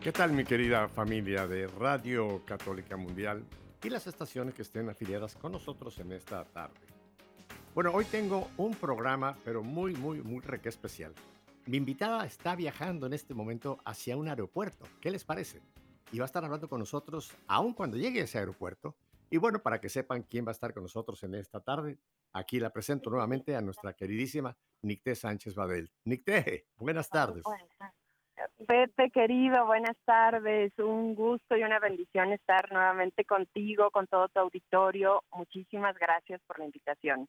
¿Qué tal mi querida familia de Radio Católica Mundial y las estaciones que estén afiliadas con nosotros en esta tarde? Bueno, hoy tengo un programa, pero muy, muy, muy especial. Mi invitada está viajando en este momento hacia un aeropuerto. ¿Qué les parece? Y va a estar hablando con nosotros aún cuando llegue a ese aeropuerto. Y bueno, para que sepan quién va a estar con nosotros en esta tarde, aquí la presento nuevamente a nuestra queridísima Nicté Sánchez Badel. Nicté, buenas tardes. Pepe, querido, buenas tardes. Un gusto y una bendición estar nuevamente contigo, con todo tu auditorio. Muchísimas gracias por la invitación.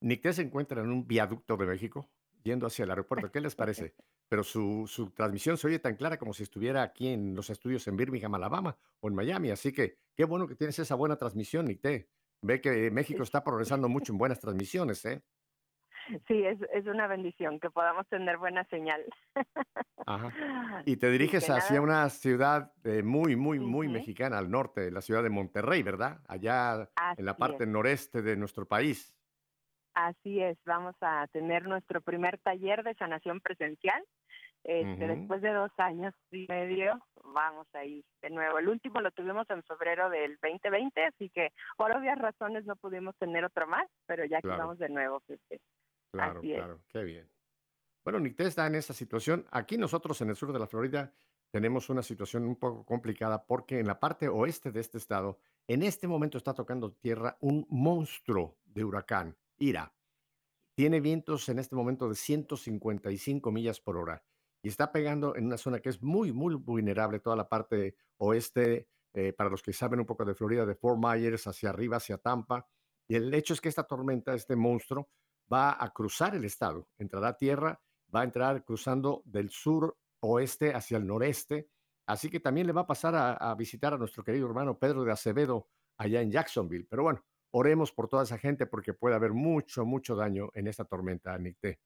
Nicté se encuentra en un viaducto de México, yendo hacia el aeropuerto. ¿Qué les parece? Pero su, su transmisión se oye tan clara como si estuviera aquí en los estudios en Birmingham, Alabama o en Miami. Así que qué bueno que tienes esa buena transmisión, Nicté. Ve que México está progresando mucho en buenas transmisiones, ¿eh? Sí, es, es una bendición que podamos tener buena señal. Ajá. Y te diriges hacia nada. una ciudad eh, muy, muy, muy uh -huh. mexicana al norte, la ciudad de Monterrey, ¿verdad? Allá Así en la parte es. noreste de nuestro país. Así es, vamos a tener nuestro primer taller de sanación presencial. Este, uh -huh. Después de dos años y medio, vamos ahí de nuevo. El último lo tuvimos en febrero del 2020, así que por obvias razones no pudimos tener otro más, pero ya Claro. que vamos de nuevo. Pepe. Claro, claro, qué bien. Bueno, Nicté está en esa situación. Aquí nosotros en el sur de la Florida tenemos una situación un poco complicada porque en la parte oeste de este estado, en este momento está tocando tierra un monstruo de huracán, Ira. Tiene vientos en este momento de 155 millas por hora y está pegando en una zona que es muy, muy vulnerable, toda la parte oeste, eh, para los que saben un poco de Florida, de Fort Myers hacia arriba, hacia Tampa. Y el hecho es que esta tormenta, este monstruo, va a cruzar el estado, entrará a tierra, va a entrar cruzando del sur oeste hacia el noreste, así que también le va a pasar a, a, visitar a nuestro querido hermano Pedro de Acevedo allá en Jacksonville. Pero bueno, oremos por toda esa gente porque puede haber mucho, mucho daño en esta tormenta, Nicté.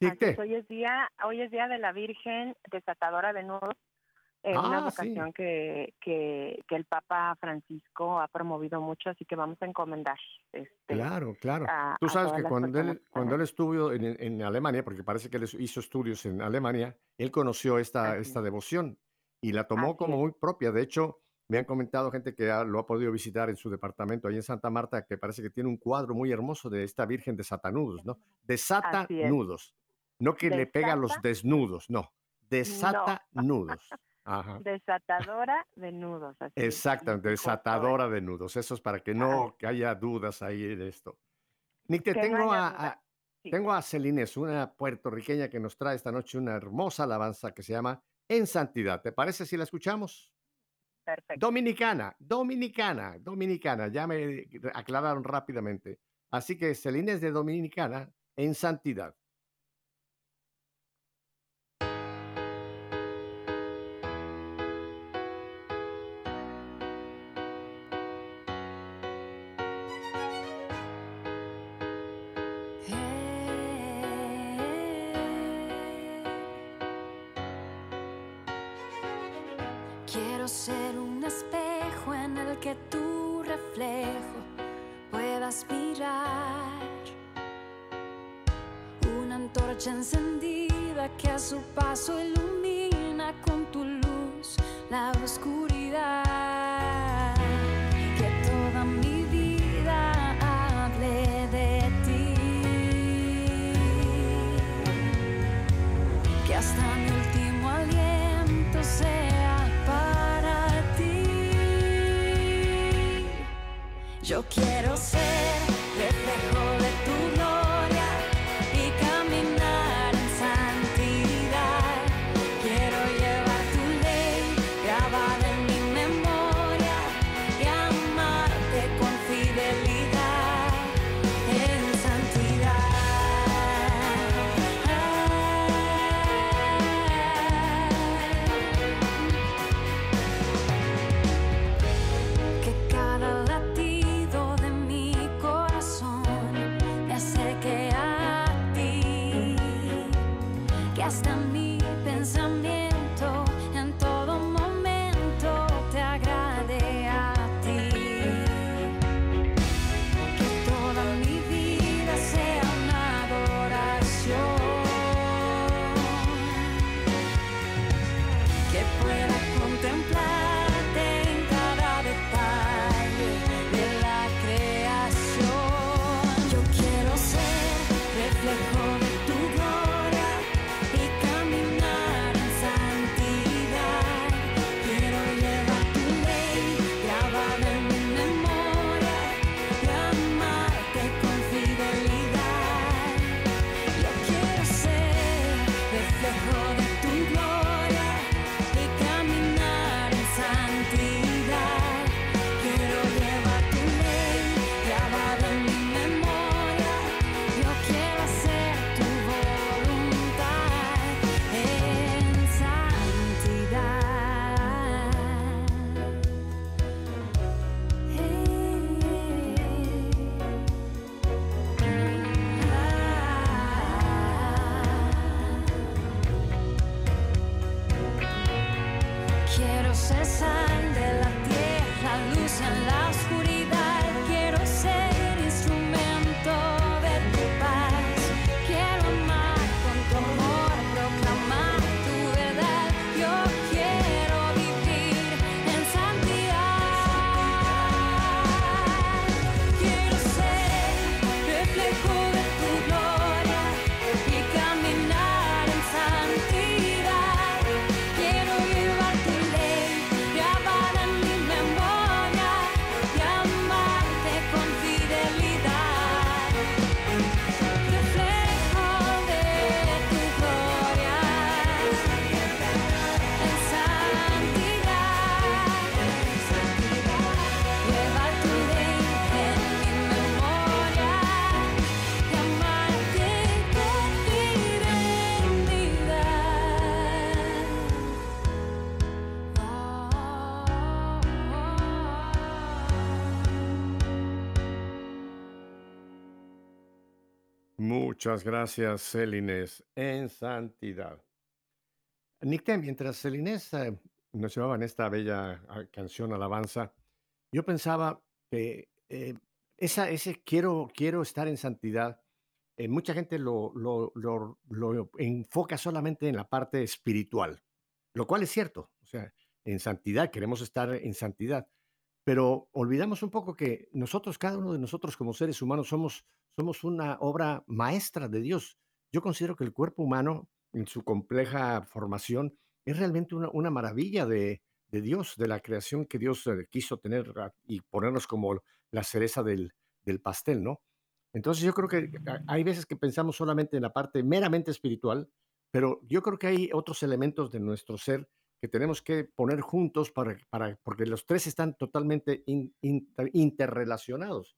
Nicté. Hoy es día, hoy es día de la Virgen desatadora de nudos eh, Ah, una sí. vocación que, que, que el Papa Francisco ha promovido mucho, así que vamos a encomendar. Este, Claro, claro. a- Tú sabes que cuando él, cuando él estuvo en, en Alemania, porque parece que él hizo estudios en Alemania, él conoció esta, Así esta es. devoción y la tomó Así como muy propia. De hecho, me han comentado gente que ha- lo ha podido visitar en su departamento ahí en Santa Marta, que parece que tiene un cuadro muy hermoso de esta Virgen de Satanudos, ¿no? Desata nudos. No que le pega a los Desata- desnudos, no. Desata nudos. Ajá. Desatadora de nudos. así. Exactamente, desatadora de nudos. Eso es para que no que haya dudas ahí en esto. Nick, te Que tengo a, a- Sí. tengo a Celines, una puertorriqueña que nos trae esta noche una hermosa alabanza que se llama En Santidad. ¿Te parece si la escuchamos? Perfecto. Dominicana, dominicana, dominicana. Ya me aclararon rápidamente. Así que Celines de Dominicana en Santidad. Muchas gracias, Celines, en santidad. Nicté, mientras Celines eh, nos llevaba en esta bella ah, canción alabanza, yo pensaba que eh, esa, ese quiero, quiero estar en santidad, eh, mucha gente lo, lo, lo- lo enfoca solamente en la parte espiritual, lo cual es cierto. O sea, en santidad, queremos estar en santidad, pero olvidamos un poco que nosotros, cada uno de nosotros como seres humanos, somos, somos una obra maestra de Dios. Yo considero que el cuerpo humano, en su compleja formación, es realmente una, una maravilla de, de Dios, de la creación que Dios eh, quiso tener ah, y ponernos como la cereza del, del pastel, ¿no? Entonces yo creo que hay veces que pensamos solamente en la parte meramente espiritual, pero yo creo que hay otros elementos de nuestro ser que tenemos que poner juntos para, para, porque los tres están totalmente in- inter- interrelacionados.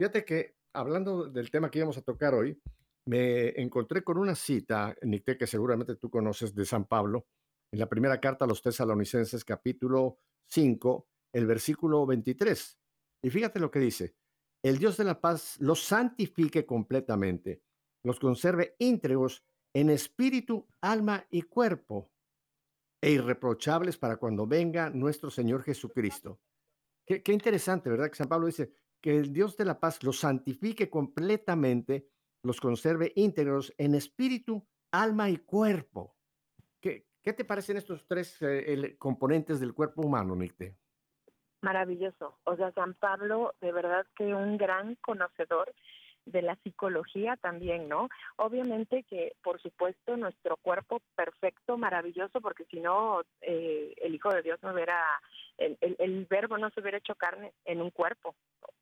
Fíjate que hablando del tema que íbamos a tocar hoy, me encontré con una cita, Nicté, que seguramente tú conoces de San Pablo, en la primera carta a los tesalonicenses, capítulo 5, el versículo 23. Y fíjate lo que dice, el Dios de la paz los santifique completamente, los conserve íntegros en espíritu, alma y cuerpo, e irreprochables para cuando venga nuestro Señor Jesucristo. Qué, interesante, ¿verdad? Que San Pablo dice que el Dios de la paz los santifique completamente, los conserve íntegros en espíritu, alma y cuerpo. ¿Qué, qué te parecen estos tres eh, el- componentes del cuerpo humano, Nicte? Maravilloso. O sea, San Pablo, de verdad que un gran conocedor de la psicología también, ¿no? Obviamente que, por supuesto, nuestro cuerpo perfecto, maravilloso, porque si no, eh, el Hijo de Dios no hubiera, el, el, el verbo no se hubiera hecho carne en un cuerpo.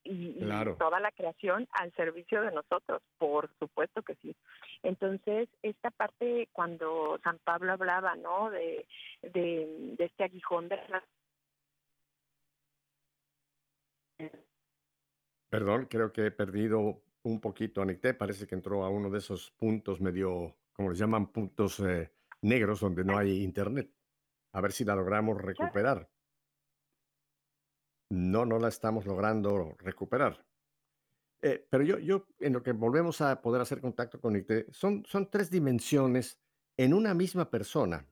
Y, toda la creación al servicio de nosotros, por supuesto que sí. Entonces, esta parte, cuando San Pablo hablaba, ¿no? De, de, de este aguijón de la Perdón, creo que he perdido un poquito a Nicté. Parece que entró a uno de esos puntos medio, como les llaman, puntos eh, negros donde no hay internet. A ver si la logramos recuperar. No, no la estamos logrando recuperar. Eh, pero yo, yo, en lo que volvemos a poder hacer contacto con Nicté, son, son tres dimensiones en una misma persona.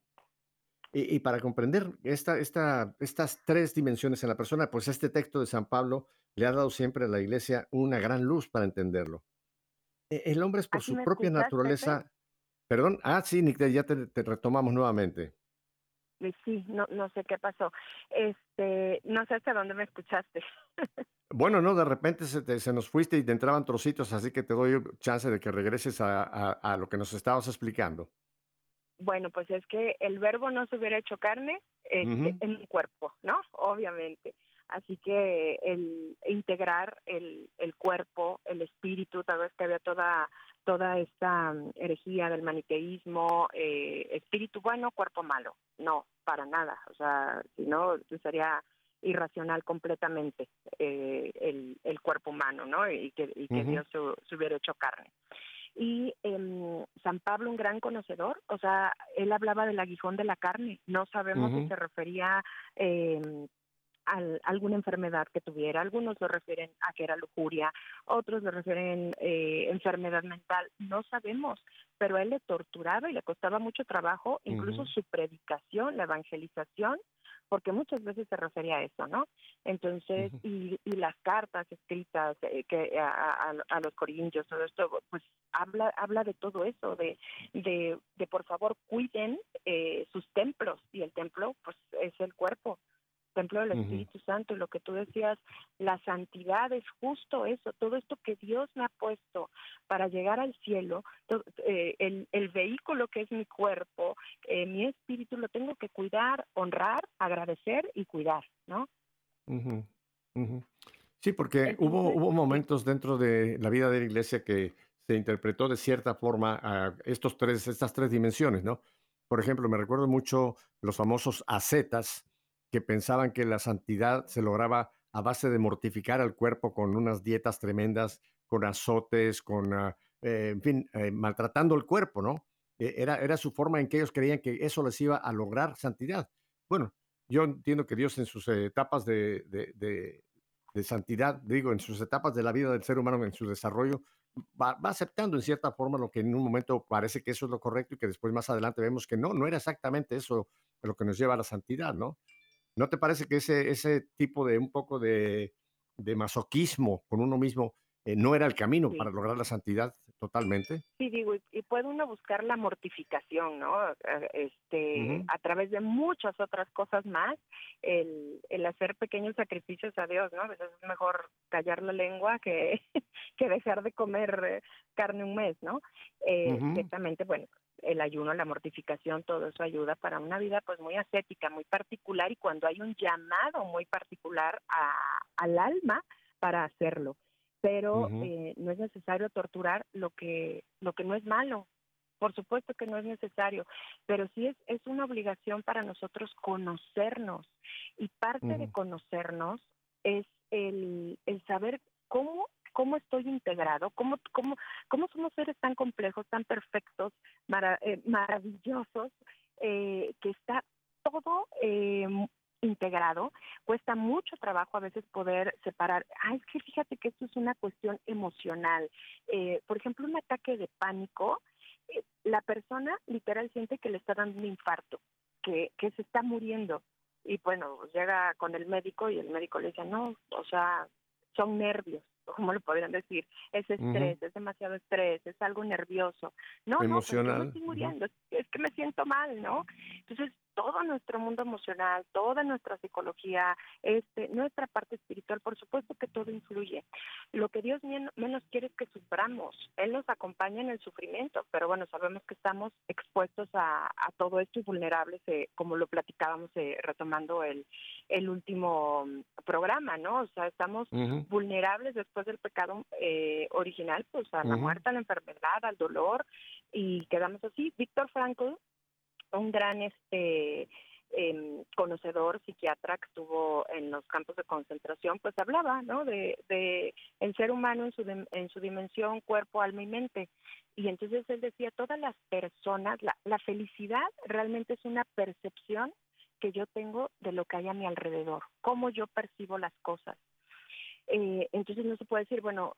Y, y para comprender esta, esta, estas tres dimensiones en la persona, pues este texto de San Pablo le ha dado siempre a la iglesia una gran luz para entenderlo. E- El hombre es por ¿Así su propia Pepe? naturaleza. Perdón, ah, sí, Nick, ya te, te retomamos nuevamente. Y Sí, no, no sé qué pasó. Este, no sé hasta dónde me escuchaste. Bueno, no, de repente se, te- se nos fuiste y te entraban trocitos, así que te doy chance de que regreses a, a- a lo que nos estabas explicando. Bueno, pues es que el verbo no se hubiera hecho carne este, en un cuerpo, ¿no? Obviamente. Así que el integrar el, el cuerpo, el espíritu, tal vez que había toda toda esta mm, herejía del maniqueísmo, eh, espíritu bueno, cuerpo malo. No, para nada. O sea, si no, sería irracional completamente eh, el, el cuerpo humano, ¿no? Y que, y que Ujú. Dios se, se hubiera hecho carne. Y em, San Pablo, un gran conocedor, o sea, él hablaba del aguijón de la carne. No sabemos Ujú. si se refería em, al- alguna enfermedad que tuviera. Algunos lo refieren a que era lujuria, otros lo refieren eh, enfermedad mental. No sabemos, pero a él le torturaba y le costaba mucho trabajo, incluso su predicación, la evangelización, porque muchas veces se refería a eso, ¿no? Entonces, y, y las cartas escritas eh, que a, a- a los corintios, todo esto, pues habla habla de todo eso, de, de, de por favor cuiden eh, sus templos, y el templo, pues es el cuerpo, templo del. Espíritu Santo, y lo que tú decías, la santidad es justo eso, todo esto que Dios me ha puesto para llegar al cielo, to- eh, el, el vehículo que es mi cuerpo, eh, mi espíritu, lo tengo que cuidar, honrar, agradecer y cuidar, ¿no? Ujú, ujú. Sí, porque hubo, Entonces, hubo sí. momentos dentro de la vida de la iglesia que se interpretó de cierta forma a estos tres, estas tres dimensiones, ¿no? Por ejemplo, me recuerdo mucho los famosos ascetas pensaban que la santidad se lograba a base de mortificar al cuerpo con unas dietas tremendas, con azotes, con, ah, eh, en fin, eh, maltratando el cuerpo, ¿no? Eh, Era, era su forma en que ellos creían que eso les iba a lograr santidad. Bueno, yo entiendo que Dios en sus etapas de- de santidad, digo, en sus etapas de la vida del ser humano, en su desarrollo, va, va aceptando en cierta forma lo que en un momento parece que eso es lo correcto y que después más adelante vemos que no, no era exactamente eso lo que nos lleva a la santidad, ¿no? ¿No te parece que ese, ese tipo de un poco de, de masoquismo con uno mismo eh, no era el camino Sí. para lograr la santidad totalmente? Sí, digo, y, y puede uno buscar la mortificación, ¿no? Este, a través de muchas otras cosas más, el, el hacer pequeños sacrificios a Dios, ¿no? A veces es mejor callar la lengua que, que dejar de comer eh, carne un mes, ¿no? Eh. Ciertamente, bueno, el ayuno, la mortificación, todo eso ayuda para una vida pues muy ascética, muy particular y cuando hay un llamado muy particular a, al alma para hacerlo. Pero eh, no es necesario torturar lo que lo que no es malo. Por supuesto que no es necesario, pero sí es, es una obligación para nosotros conocernos. Y parte de conocernos es el, el saber cómo, cómo estoy integrado, cómo, cómo, cómo somos seres tan complejos, tan perfectos, mara- eh, maravillosos, eh, que está todo eh, integrado. Cuesta mucho trabajo a veces poder separar. Ah, es que fíjate que esto es una cuestión emocional. Eh, por ejemplo, un ataque de pánico, eh, la persona literal siente que le está dando un infarto, que, que se está muriendo. Y bueno, llega con el médico y el médico le dice, no, o sea, son nervios, ¿cómo lo podrían decir? Es estrés, es demasiado estrés, es algo nervioso. No, no, yo Emocional, me estoy muriendo, es- es que me siento mal, ¿no? Entonces, todo nuestro mundo emocional, toda nuestra psicología, este, nuestra parte espiritual, por supuesto que todo influye. Lo que Dios men- menos quiere es que suframos. Él nos acompaña en el sufrimiento, pero bueno, sabemos que estamos expuestos a, a todo esto y vulnerables, eh, como lo platicábamos eh, retomando el, el último mm, programa, ¿no? O sea, estamos vulnerables después del pecado eh, original, pues a la muerte, a la enfermedad, al dolor, y quedamos así. Víctor Frankl, un gran este em, conocedor psiquiatra que estuvo en los campos de concentración, pues hablaba, ¿no? De, de el ser humano en su en su dimensión cuerpo, alma y mente. Y entonces él decía, todas las personas, la, la felicidad realmente es una percepción que yo tengo de lo que hay a mi alrededor, cómo yo percibo las cosas. Eh, entonces no se puede decir, bueno,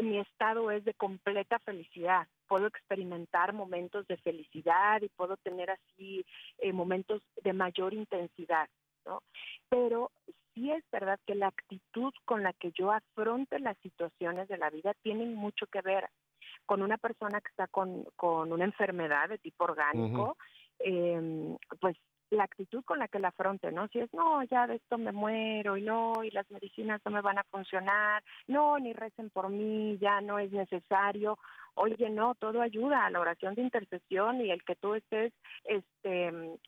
mi estado es de completa felicidad. Puedo experimentar momentos de felicidad y puedo tener así eh, momentos de mayor intensidad, ¿no? Pero sí es verdad que la actitud con la que yo afronte las situaciones de la vida tienen mucho que ver con una persona que está con, con una enfermedad de tipo orgánico, eh, pues la actitud con la que la afronte, ¿no? Si es, no, ya de esto me muero y no, y las medicinas no me van a funcionar, no, ni recen por mí, ya no es necesario. Oye, no, todo ayuda a la oración de intercesión y el que tú estés, este,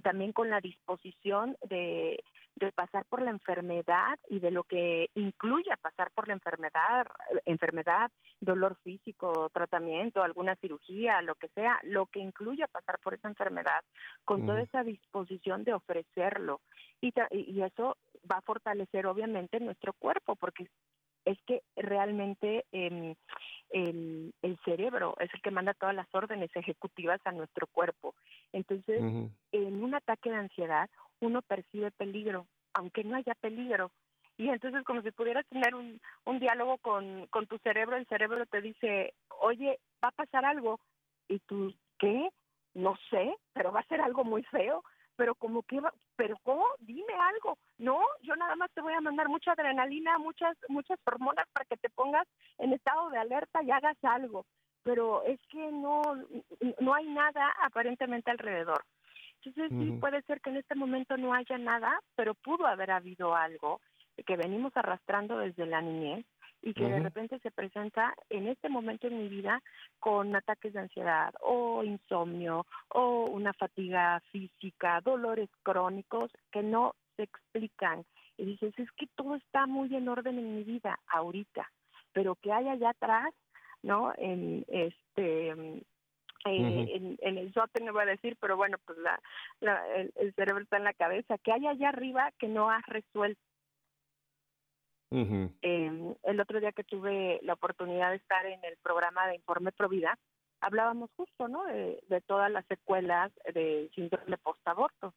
también con la disposición de, de pasar por la enfermedad y de lo que incluye pasar por la enfermedad, enfermedad, dolor físico, tratamiento, alguna cirugía, lo que sea, lo que incluye pasar por esa enfermedad, con toda esa disposición de ofrecerlo. Y y eso va a fortalecer obviamente nuestro cuerpo, porque es que realmente em, el, el cerebro es el que manda todas las órdenes ejecutivas a nuestro cuerpo. Entonces, en un ataque de ansiedad, uno percibe peligro aunque no haya peligro. Y entonces como si pudieras tener un, un diálogo con, con tu cerebro, el cerebro te dice, oye, va a pasar algo. Y tú, ¿qué? No sé, pero va a ser algo muy feo pero como que va, pero cómo dime algo. No yo nada más te voy a mandar mucha adrenalina muchas muchas hormonas para que te pongas en estado de alerta y hagas algo. Pero es que no no hay nada aparentemente alrededor. Entonces sí puede ser que en este momento no haya nada pero pudo haber habido algo que venimos arrastrando desde la niñez y que de repente se presenta en este momento en mi vida con ataques de ansiedad o insomnio o una fatiga física, dolores crónicos que no se explican. Y dices, es que todo está muy en orden en mi vida ahorita, pero que hay allá atrás, ¿no? En este eh, en, en, el sótano no voy a decir, pero bueno, pues la, el, el, cerebro está en la cabeza, que hay allá arriba que no has resuelto eh, el otro día que tuve la oportunidad de estar en el programa de Informe Provida, hablábamos justo, ¿no? De, todas las secuelas de síndrome post-aborto.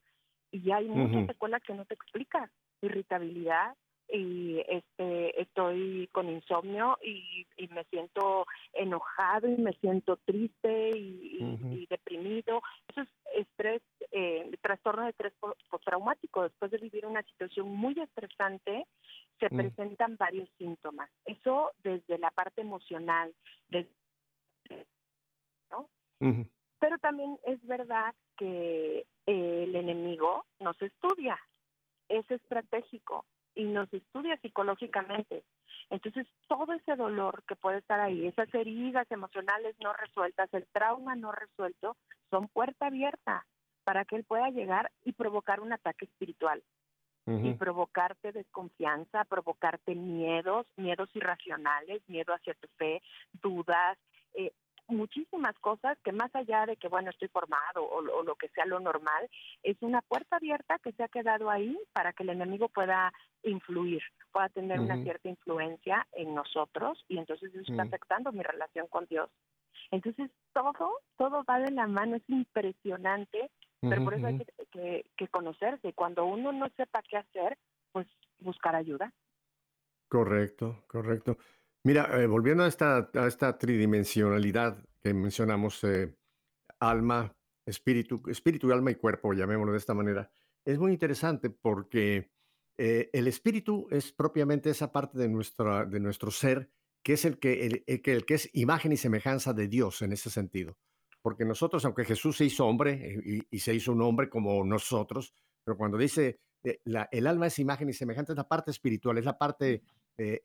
Y hay muchas secuelas que no te explican. Irritabilidad, y este estoy con insomnio y, me siento enojado y me siento triste y, deprimido. Eso es estrés eh, trastorno de estrés postraumático. Después de vivir una situación muy estresante se mm. presentan varios síntomas. Eso desde la parte emocional ¿no? pero también es verdad que el enemigo nos estudia. Es estratégico y nos estudia psicológicamente. Entonces, todo ese dolor que puede estar ahí, esas heridas emocionales no resueltas, el trauma no resuelto, son puerta abierta para que él pueda llegar y provocar un ataque espiritual. Y provocarte desconfianza, provocarte miedos, miedos irracionales, miedo hacia tu fe, dudas, eh, muchísimas cosas que más allá de que, bueno, estoy formado o, lo que sea lo normal, es una puerta abierta que se ha quedado ahí para que el enemigo pueda influir, pueda tener una cierta influencia en nosotros y entonces eso está afectando mi relación con Dios. Entonces todo, todo va de la mano, es impresionante, pero por eso hay que, que, conocerse. Cuando uno no sepa qué hacer, pues buscar ayuda. Correcto, correcto. Mira, eh, volviendo a esta, a esta tridimensionalidad que mencionamos, eh, alma, espíritu, espíritu, alma y cuerpo, llamémoslo de esta manera, es muy interesante porque eh, el espíritu es propiamente esa parte de, nuestra, de nuestro ser que es el que, el, el, que es imagen y semejanza de Dios en ese sentido. Porque nosotros, aunque Jesús se hizo hombre y, y se hizo un hombre como nosotros, pero cuando dice la, el alma es imagen y semejante, es la parte espiritual, es la parte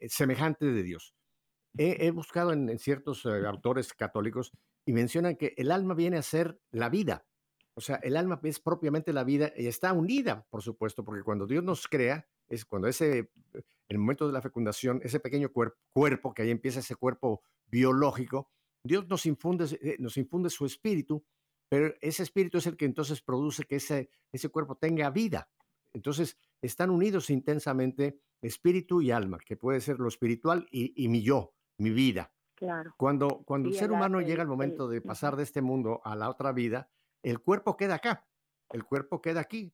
semejante de Dios. He, buscado en, ciertos eh, autores católicos y mencionan que el alma viene a ser la vida. O sea, el alma es propiamente la vida y está unida, por supuesto, porque cuando Dios nos crea, es cuando ese, el momento de la fecundación, ese pequeño cuerpo, que ahí empieza ese cuerpo biológico, Dios nos infunde, eh, nos infunde su espíritu, pero ese espíritu es el que entonces produce que ese, ese cuerpo tenga vida. Entonces, están unidos intensamente espíritu y alma, que puede ser lo espiritual y, y mi yo, mi vida. Claro. Cuando, cuando el ser humano llega al momento de pasar de este mundo a la otra vida, el cuerpo queda acá, el cuerpo queda aquí.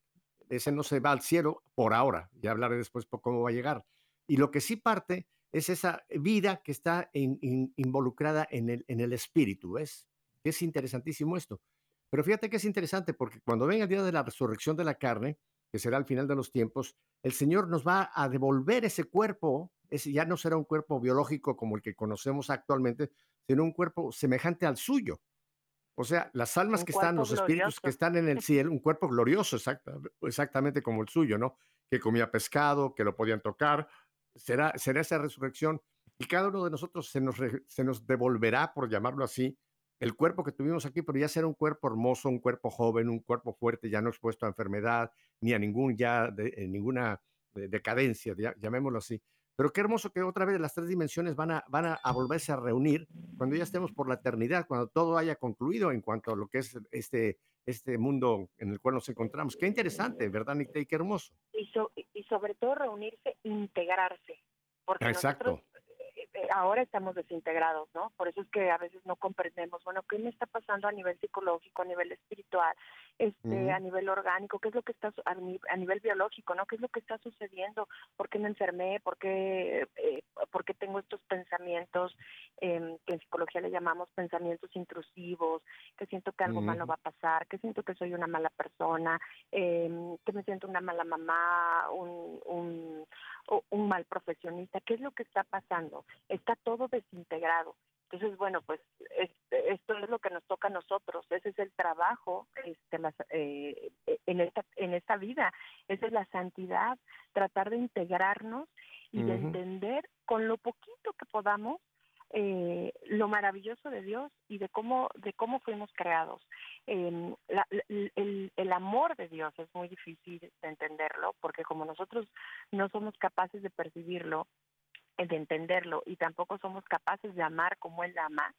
Ese no se va al cielo por ahora, ya hablaré después por cómo va a llegar. Y lo que sí parte es esa vida que está involucrada en el, en el espíritu, ¿ves? Es interesantísimo esto. Pero fíjate que es interesante porque cuando venga el día de la resurrección de la carne, que será al final de los tiempos, el Señor nos va a devolver ese cuerpo ese ya no será un cuerpo biológico como el que conocemos actualmente, sino un cuerpo semejante al suyo. O sea, las almas que están, los espíritus que están en el cielo, un cuerpo glorioso, exactamente como el suyo, ¿no? Que comía pescado, que lo podían tocar. Será, será esa resurrección. Y cada uno de nosotros se nos, se nos devolverá, por llamarlo así, el cuerpo que tuvimos aquí, pero ya será un cuerpo hermoso, un cuerpo joven, un cuerpo fuerte, ya no expuesto a enfermedad, ni a ningún, ya de, ninguna decadencia, llamémoslo así. Pero qué hermoso que otra vez las tres dimensiones van a, van a, volverse a reunir cuando ya estemos por la eternidad, cuando todo haya concluido en cuanto a lo que es este, este mundo en el cual nos encontramos. Qué interesante, ¿verdad, Nick? Qué hermoso. Y, y sobre todo reunirse, integrarse. Porque Exacto. Eh, eh, ahora estamos desintegrados, ¿no? Por eso es que a veces no comprendemos, bueno, ¿qué me está pasando a nivel psicológico, a nivel espiritual? este, a nivel orgánico, qué es lo que está a, nivel biológico, ¿no? ¿Qué es lo que está sucediendo? ¿Por qué me enfermé? ¿Por qué, eh, ¿por qué tengo estos pensamientos eh, que en psicología le llamamos pensamientos intrusivos? Que siento que algo malo va a pasar, que siento que soy una mala persona, eh, que me siento una mala mamá, un, un, un mal profesionista. ¿Qué es lo que está pasando? Está todo desintegrado. Entonces, bueno, pues esto es lo que nos toca a nosotros, ese es el trabajo este, eh, en, esta, en esta vida, esa es la santidad, tratar de integrarnos y de entender con lo poquito que podamos eh, lo maravilloso de Dios y de cómo de cómo fuimos creados. Eh, el, el, amor de Dios es muy difícil de entenderlo porque como nosotros no somos capaces de percibirlo, de entenderlo y tampoco somos capaces de amar como Él ama,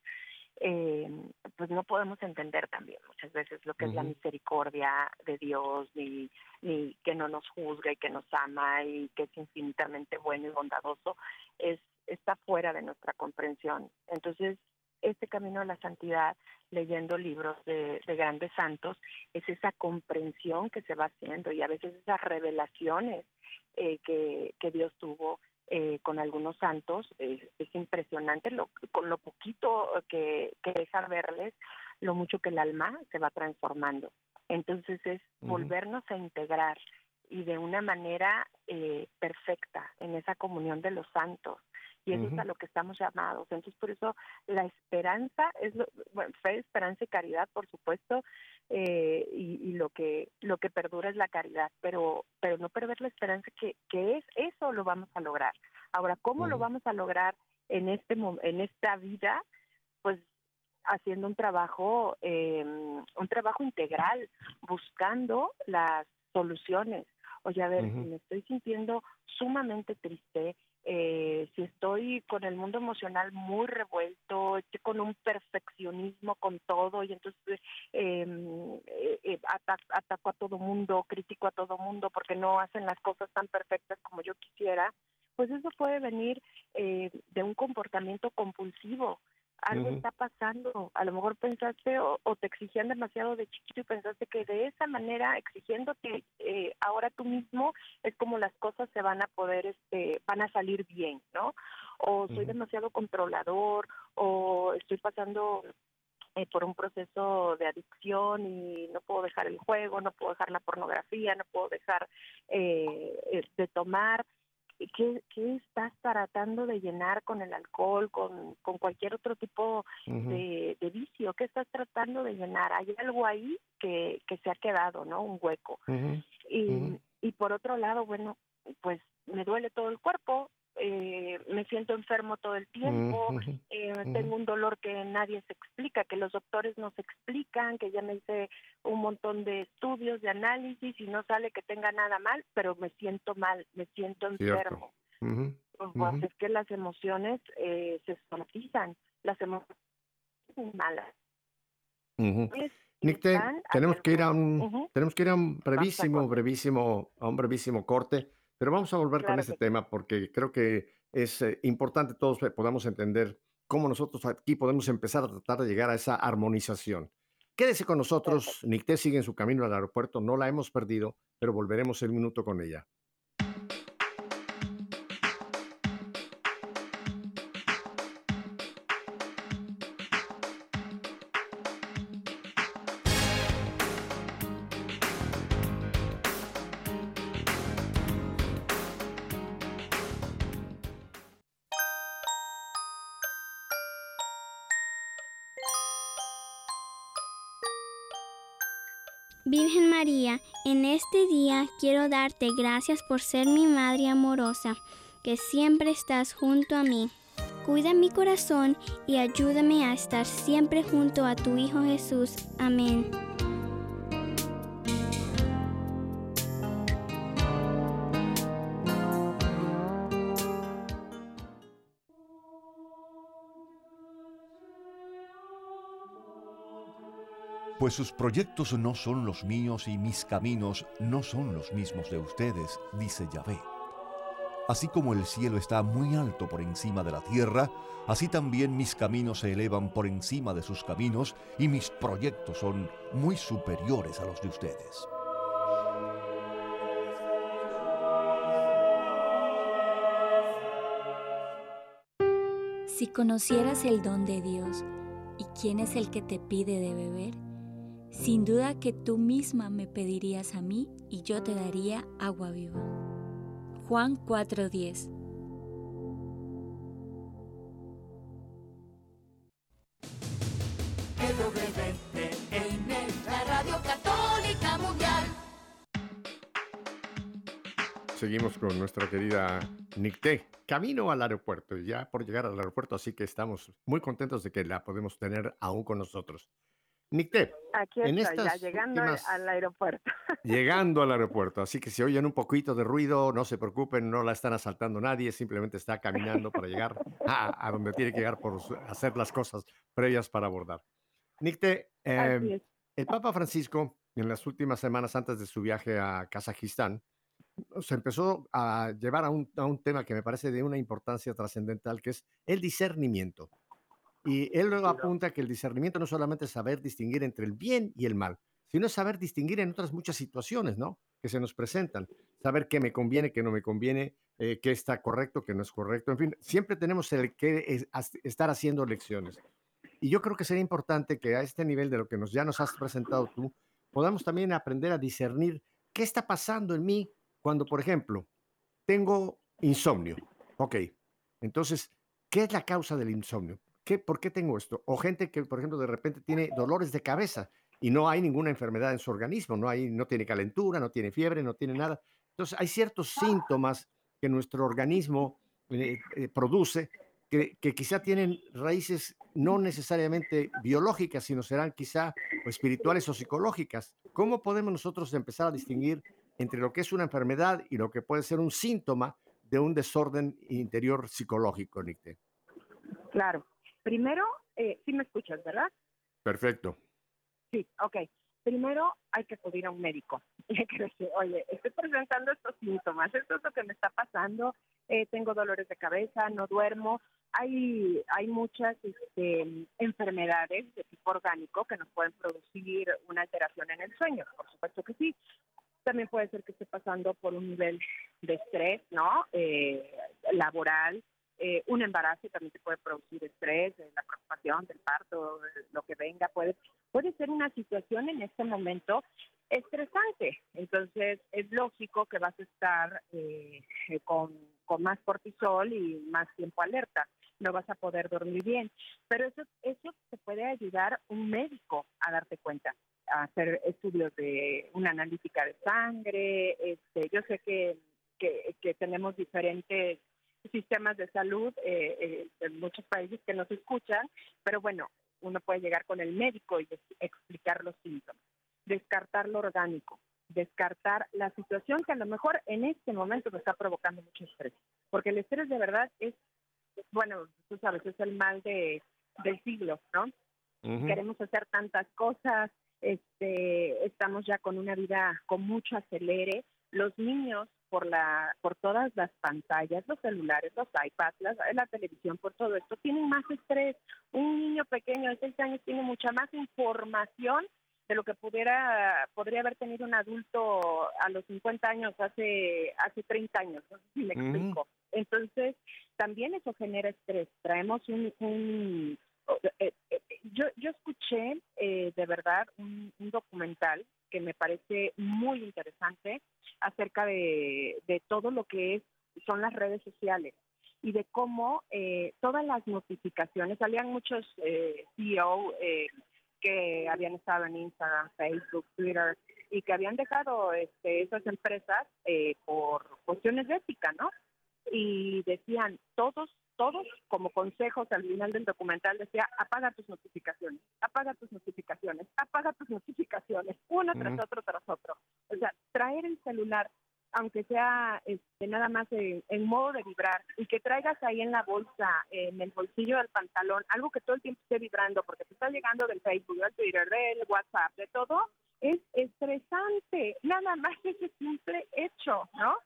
eh, pues no podemos entender también muchas veces lo que es la misericordia de Dios, ni, ni que no nos juzga y que nos ama y que es infinitamente bueno y bondadoso, es está fuera de nuestra comprensión. Entonces, este camino a la santidad, leyendo libros de, de, grandes santos, es esa comprensión que se va haciendo y a veces esas revelaciones eh, que, que Dios tuvo eh, con algunos santos. es impresionante lo, con lo poquito que, que deja verles, lo mucho que el alma se va transformando. Entonces es volvernos a integrar y de una manera eh, perfecta en esa comunión de los santos. Y eso es a lo que estamos llamados. Entonces, por eso la esperanza es, bueno, fe, esperanza y caridad, por supuesto, eh, y, lo que lo que perdura es la caridad, pero pero no perder la esperanza que, que es eso lo vamos a lograr. Ahora, ¿cómo lo vamos a lograr en este en esta vida? Pues haciendo un trabajo eh, un trabajo integral, buscando las soluciones. Oye, a ver, si me estoy sintiendo sumamente triste, eh, si estoy con el mundo emocional muy revuelto, estoy con un perfeccionismo con todo y entonces em, eh, eh, ataco a todo mundo, critico a todo mundo porque no hacen las cosas tan perfectas como yo quisiera, pues eso puede venir eh, de un comportamiento compulsivo algo está pasando. A lo mejor pensaste o, te exigían demasiado de chiquito y pensaste que de esa manera, exigiéndote eh, ahora tú mismo, es como las cosas se van a poder, este, van a salir bien, ¿no? O soy demasiado controlador, o estoy pasando eh, por un proceso de adicción y no puedo dejar el juego, no puedo dejar la pornografía, no puedo dejar eh, eh de tomar ¿qué, qué estás tratando de llenar con el alcohol, con, con cualquier otro tipo de, de, vicio? ¿Qué estás tratando de llenar? Hay algo ahí que, que se ha quedado, ¿no? Un hueco. y, y por otro lado, bueno, pues me duele todo el cuerpo, eh, me siento enfermo todo el tiempo, eh, tengo un dolor que nadie se explica, que los doctores no se explican, que ya me hice un montón de estudios, de análisis y no sale que tenga nada mal, pero me siento mal, me siento enfermo. Pues, es que las emociones eh, se somatizan, las emociones son malas. Nicte, tenemos que ir a un, tenemos que ir a un brevísimo, brevísimo, a un brevísimo corte. Pero vamos a volver con ese tema porque creo que es eh, importante todos podamos entender cómo nosotros aquí podemos empezar a tratar de llegar a esa armonización. Quédese con nosotros, Nicté sigue en su camino al aeropuerto, no la hemos perdido, pero volveremos el minuto con ella. Quiero darte gracias por ser mi Madre amorosa, que siempre estás junto a mí. Cuida mi corazón y ayúdame a estar siempre junto a tu Hijo Jesús. Amén. Pues sus proyectos no son los míos y mis caminos no son los mismos de ustedes, dice Yahvé. Así como el cielo está muy alto por encima de la tierra, así también mis caminos se elevan por encima de sus caminos y mis proyectos son muy superiores a los de ustedes. Si conocieras el don de Dios y quién es el que te pide de beber, sin duda que tú misma me pedirías a mí y yo te daría agua viva. Juan 4:10 la Radio Católica Mundial. Seguimos con nuestra querida Nicté, camino al aeropuerto, ya por llegar al aeropuerto, así que estamos muy contentos de que la podemos tener aún con nosotros. Nicté, Aquí en estoy, ya estas llegando últimas- al aeropuerto. llegando al aeropuerto, así que si oyen un poquito de ruido, no se preocupen, no la están asaltando nadie, simplemente está caminando para llegar a, a donde tiene que llegar por hacer las cosas previas para abordar. Nicté, Así eh, el Papa Francisco, en las últimas semanas antes de su viaje a Kazajistán, se empezó a llevar a un, a un tema que me parece de una importancia trascendental, que es el discernimiento. Y él luego apunta que el discernimiento no solamente es saber distinguir entre el bien y el mal, sino es saber distinguir en otras muchas situaciones, ¿no? Que se nos presentan. Saber qué me conviene, qué no me conviene, eh, qué está correcto, qué no es correcto. En fin, siempre tenemos el que es- estar haciendo lecciones. Y yo creo que sería importante que a este nivel de lo que nos, ya nos has presentado tú, podamos también aprender a discernir qué está pasando en mí cuando, por ejemplo, tengo insomnio. Ok, entonces, ¿qué es la causa del insomnio? ¿Qué, ¿Por qué tengo esto? O gente que, por ejemplo, de repente tiene dolores de cabeza y no hay ninguna enfermedad en su organismo, no, hay, no tiene calentura, no tiene fiebre, no tiene nada. Entonces, hay ciertos síntomas que nuestro organismo eh, eh, produce que, que quizá tienen raíces no necesariamente biológicas, sino serán quizá o espirituales o psicológicas. ¿Cómo podemos nosotros empezar a distinguir entre lo que es una enfermedad y lo que puede ser un síntoma de un desorden interior psicológico, Nicte? Claro. Primero, eh, sí me escuchas, ¿verdad? Perfecto. Sí, ok. Primero hay que acudir a un médico. Y hay que decir, oye, estoy presentando estos síntomas, esto es lo que me está pasando, eh, tengo dolores de cabeza, no duermo. Hay, hay muchas este, enfermedades de tipo orgánico que nos pueden producir una alteración en el sueño, por supuesto que sí. También puede ser que esté pasando por un nivel de estrés, ¿no? Eh, laboral, eh, un embarazo también te puede producir estrés, eh, la preocupación del parto, eh, lo que venga, puede, puede ser una situación en este momento estresante. Entonces, es lógico que vas a estar eh, eh, con, con más cortisol y más tiempo alerta. No vas a poder dormir bien. Pero eso, eso te puede ayudar un médico a darte cuenta a hacer estudios de una analítica de sangre. Este, yo sé que, que, que tenemos diferentes sistemas de salud eh, eh, en muchos países que nos escuchan, pero bueno, uno puede llegar con el médico y explicar los síntomas, descartar lo orgánico, descartar la situación que a lo mejor en este momento me está provocando mucho estrés, porque el estrés de verdad es, bueno, tú sabes, es el mal de, del siglo, ¿no? queremos hacer tantas cosas, este, estamos ya con una vida con mucho acelere. Los niños por la, por todas las pantallas, los celulares, los iPads, la, la televisión, por todo esto, tienen más estrés. Un niño pequeño de seis años tiene mucha más información de lo que pudiera, podría haber tenido un adulto a los 50 años hace, hace 30 años, no sé si me explico. Entonces, también eso genera estrés. Traemos un, un eh, eh, yo, yo escuché eh, de verdad un, documental que me parece muy interesante acerca de, de todo lo que es son las redes sociales y de cómo eh, todas las notificaciones, salían muchos eh, CEO eh, que habían estado en Instagram, Facebook, Twitter y que habían dejado este, esas empresas eh, por cuestiones de ética, ¿no? Y decían, todos, todos como consejos al final del documental decía, apaga tus notificaciones, apaga tus notificaciones, apaga tus notificaciones, uno tras otro tras otro. O sea, traer el celular aunque sea este, nada más en, en modo de vibrar, y que traigas ahí en la bolsa, en el bolsillo del pantalón, algo que todo el tiempo esté vibrando, porque te está llegando del Facebook, del Twitter, del WhatsApp, de todo, es estresante. Nada más ese simple hecho, ¿no?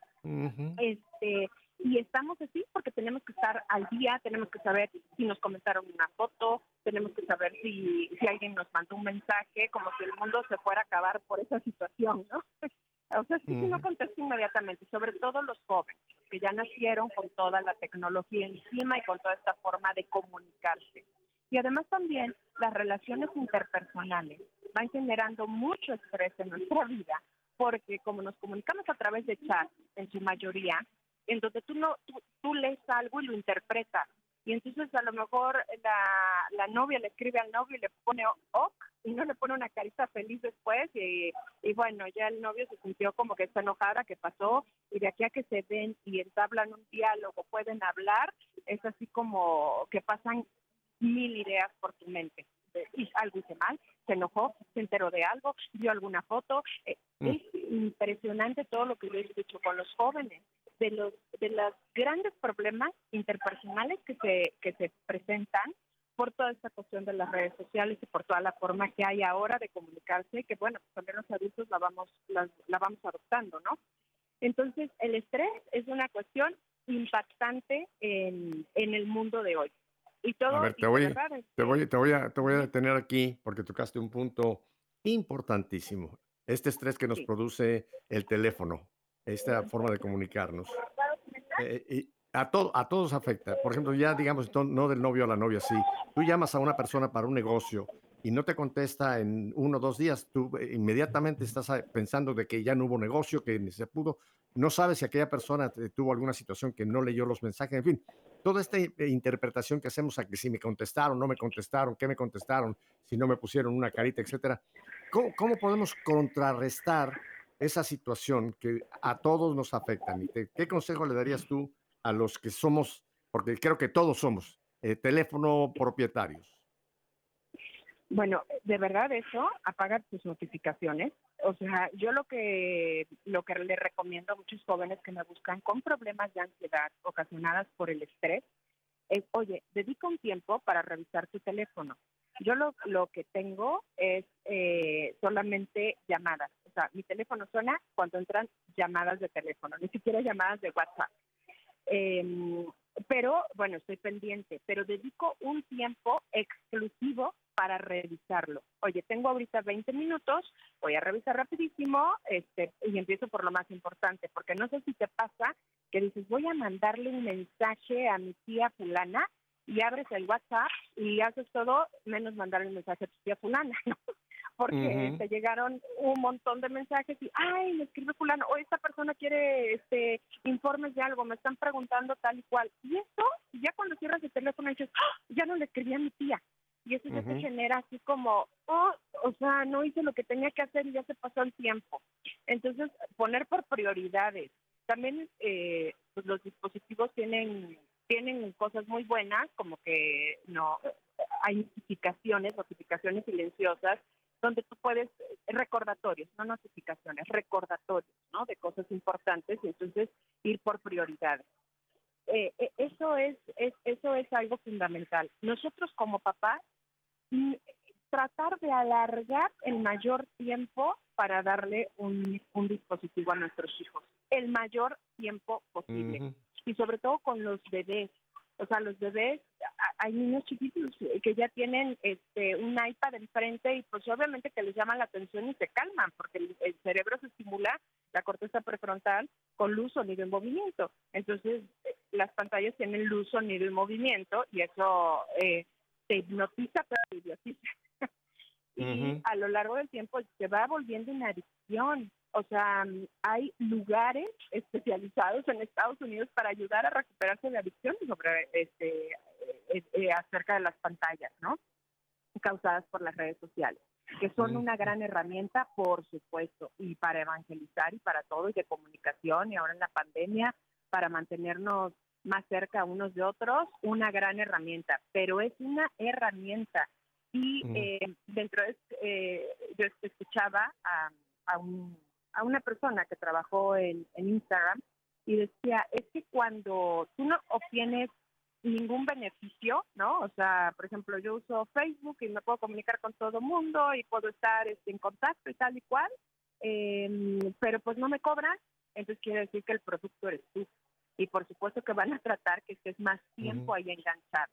Este, y estamos así porque tenemos que estar al día, tenemos que saber si nos comentaron una foto, tenemos que saber si, si alguien nos mandó un mensaje, como si el mundo se fuera a acabar por esa situación, ¿no? O sea, sí, sí no contesto inmediatamente, sobre todo los jóvenes, que ya nacieron con toda la tecnología encima y con toda esta forma de comunicarse. Y además también las relaciones interpersonales van generando mucho estrés en nuestra vida, porque como nos comunicamos a través de chat, en su mayoría, en donde tú no tú, tú lees algo y lo interpretas y entonces a lo mejor la, la novia le escribe al novio y le pone ok y no le pone una carita feliz después y, y bueno ya el novio se sintió como que está enojada que pasó y de aquí a que se ven y entablan un diálogo pueden hablar es así como que pasan mil ideas por tu mente y algo hice mal, se enojó, se enteró de algo, vio alguna foto. Eh, Mm. Es impresionante todo lo que yo he hecho con los jóvenes, de los de los grandes problemas interpersonales que se que se presentan por toda esta cuestión de las redes sociales y por toda la forma que hay ahora de comunicarse, que bueno, pues también los adultos la vamos la, la vamos adoptando, ¿no? Entonces, el estrés es una cuestión impactante en, en el mundo de hoy. Y todo, A ver, te voy, te voy, te voy a, te voy a detener aquí porque tocaste un punto importantísimo. Este estrés que nos Sí. produce el teléfono, esta forma de comunicarnos. Eh, y a, to- a todos afecta. Por ejemplo, ya digamos, no, del novio a la novia, sí. Tú llamas a una persona para un negocio y no te contesta en uno o dos días, tú eh, inmediatamente estás ah, pensando de que ya no hubo negocio, que ni se pudo. No sabes si aquella persona eh, tuvo alguna situación que no leyó los mensajes, en fin. Toda esta eh, interpretación que hacemos a que si me contestaron, no me contestaron, qué me contestaron, si no me pusieron una carita, etcétera. ¿Cómo, cómo podemos contrarrestar esa situación que a todos nos afecta? ¿Qué consejo le darías tú a los que somos, porque creo que todos somos, eh, teléfono propietarios? Bueno, de verdad eso, apaga tus notificaciones. O sea, yo lo que lo que le recomiendo a muchos jóvenes que me buscan con problemas de ansiedad ocasionadas por el estrés es, oye, dedica un tiempo para revisar tu teléfono. Yo lo, lo que tengo es eh, solamente llamadas. O sea, mi teléfono suena cuando entran llamadas de teléfono, ni siquiera llamadas de WhatsApp. Eh, pero bueno, estoy pendiente, pero dedico un tiempo exclusivo para revisarlo. Oye, tengo ahorita 20 minutos, voy a revisar rapidísimo este, y empiezo por lo más importante, porque no sé si te pasa que dices, voy a mandarle un mensaje a mi tía fulana y abres el WhatsApp y haces todo menos mandarle un mensaje a tu tía fulana, ¿no? Porque Ujú. te llegaron un montón de mensajes y, ay, me escribe fulano, o esta persona quiere este informes de algo, me están preguntando tal y cual. Y eso, ya cuando cierras el teléfono dices, ¡Ah! ya no le escribí a mi tía. Y eso ya te genera así como, oh, o sea, no hice lo que tenía que hacer y ya se pasó el tiempo. Entonces, poner por prioridades. También eh, pues los dispositivos tienen tienen cosas muy buenas, como que no hay notificaciones, notificaciones silenciosas, donde tú puedes, recordatorios, no notificaciones, recordatorios, ¿no? De cosas importantes y entonces ir por prioridades. Eh, eh, eso es, es eso es algo fundamental. Nosotros como papás mm, tratar de alargar el mayor tiempo para darle un, un dispositivo a nuestros hijos, el mayor tiempo posible y sobre todo con los bebés. O sea, los bebés, hay niños chiquitos que ya tienen este un iPad enfrente y pues obviamente que les llama la atención y se calman porque el, el cerebro se estimula, la corteza prefrontal, con luz, sonido y movimiento. Entonces, las pantallas tienen luz, sonido y movimiento y eso eh, te hipnotiza, pero te idiotiza. y a lo largo del tiempo se va volviendo una adicción. O sea, hay lugares especializados en Estados Unidos para ayudar a recuperarse de adicciones sobre este eh, eh, acerca de las pantallas, ¿no? Causadas por las redes sociales, que son una gran herramienta, por supuesto, y para evangelizar y para todo, y de comunicación, y ahora en la pandemia, para mantenernos más cerca unos de otros, una gran herramienta, pero es una herramienta. Y eh, dentro de, eh, yo escuchaba a, a, un, a una persona que trabajó en, en Instagram y decía, es que cuando tú no obtienes ningún beneficio, ¿no? O sea, por ejemplo, yo uso Facebook y me puedo comunicar con todo mundo y puedo estar este, en contacto y tal y cual, eh, pero pues no me cobran, entonces quiere decir que el producto eres tú. y por supuesto que van a tratar que estés más tiempo ahí enganchado.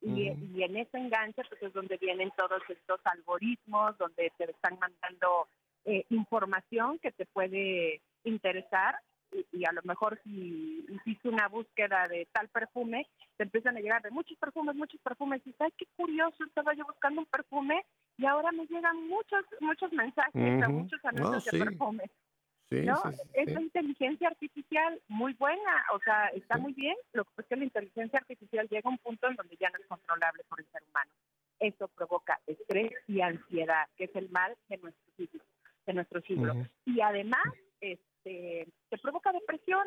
Y, Ujú. y en ese enganche pues es donde vienen todos estos algoritmos, donde te están mandando eh, información que te puede interesar y, y a lo mejor si hiciste una búsqueda de tal perfume, te empiezan a llegar de muchos perfumes, muchos perfumes, y ay, qué curioso, estaba yo buscando un perfume y ahora me llegan muchos, muchos mensajes, a muchos No, anuncios sí. de perfumes. Sí, ¿no? sí, Es la inteligencia artificial muy buena, o sea, está muy bien. Lo que pasa es que la inteligencia artificial llega a un punto en donde ya no es controlable por el ser humano. Eso provoca estrés y ansiedad, que es el mal de nuestro siglo. De nuestro siglo. Y además, este, te provoca depresión,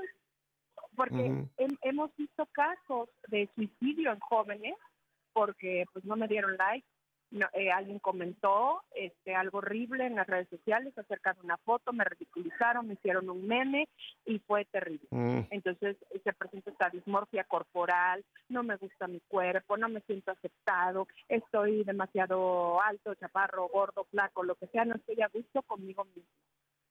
porque hemos visto casos de suicidio en jóvenes porque pues no me dieron like, no, eh, alguien comentó este algo horrible en las redes sociales acerca de una foto, me ridiculizaron, me hicieron un meme y fue terrible. Mm, Entonces eh, se presenta esta dismorfia corporal, no me gusta mi cuerpo, no me siento aceptado, estoy demasiado alto, chaparro, gordo, flaco, lo que sea, no estoy a gusto conmigo mismo.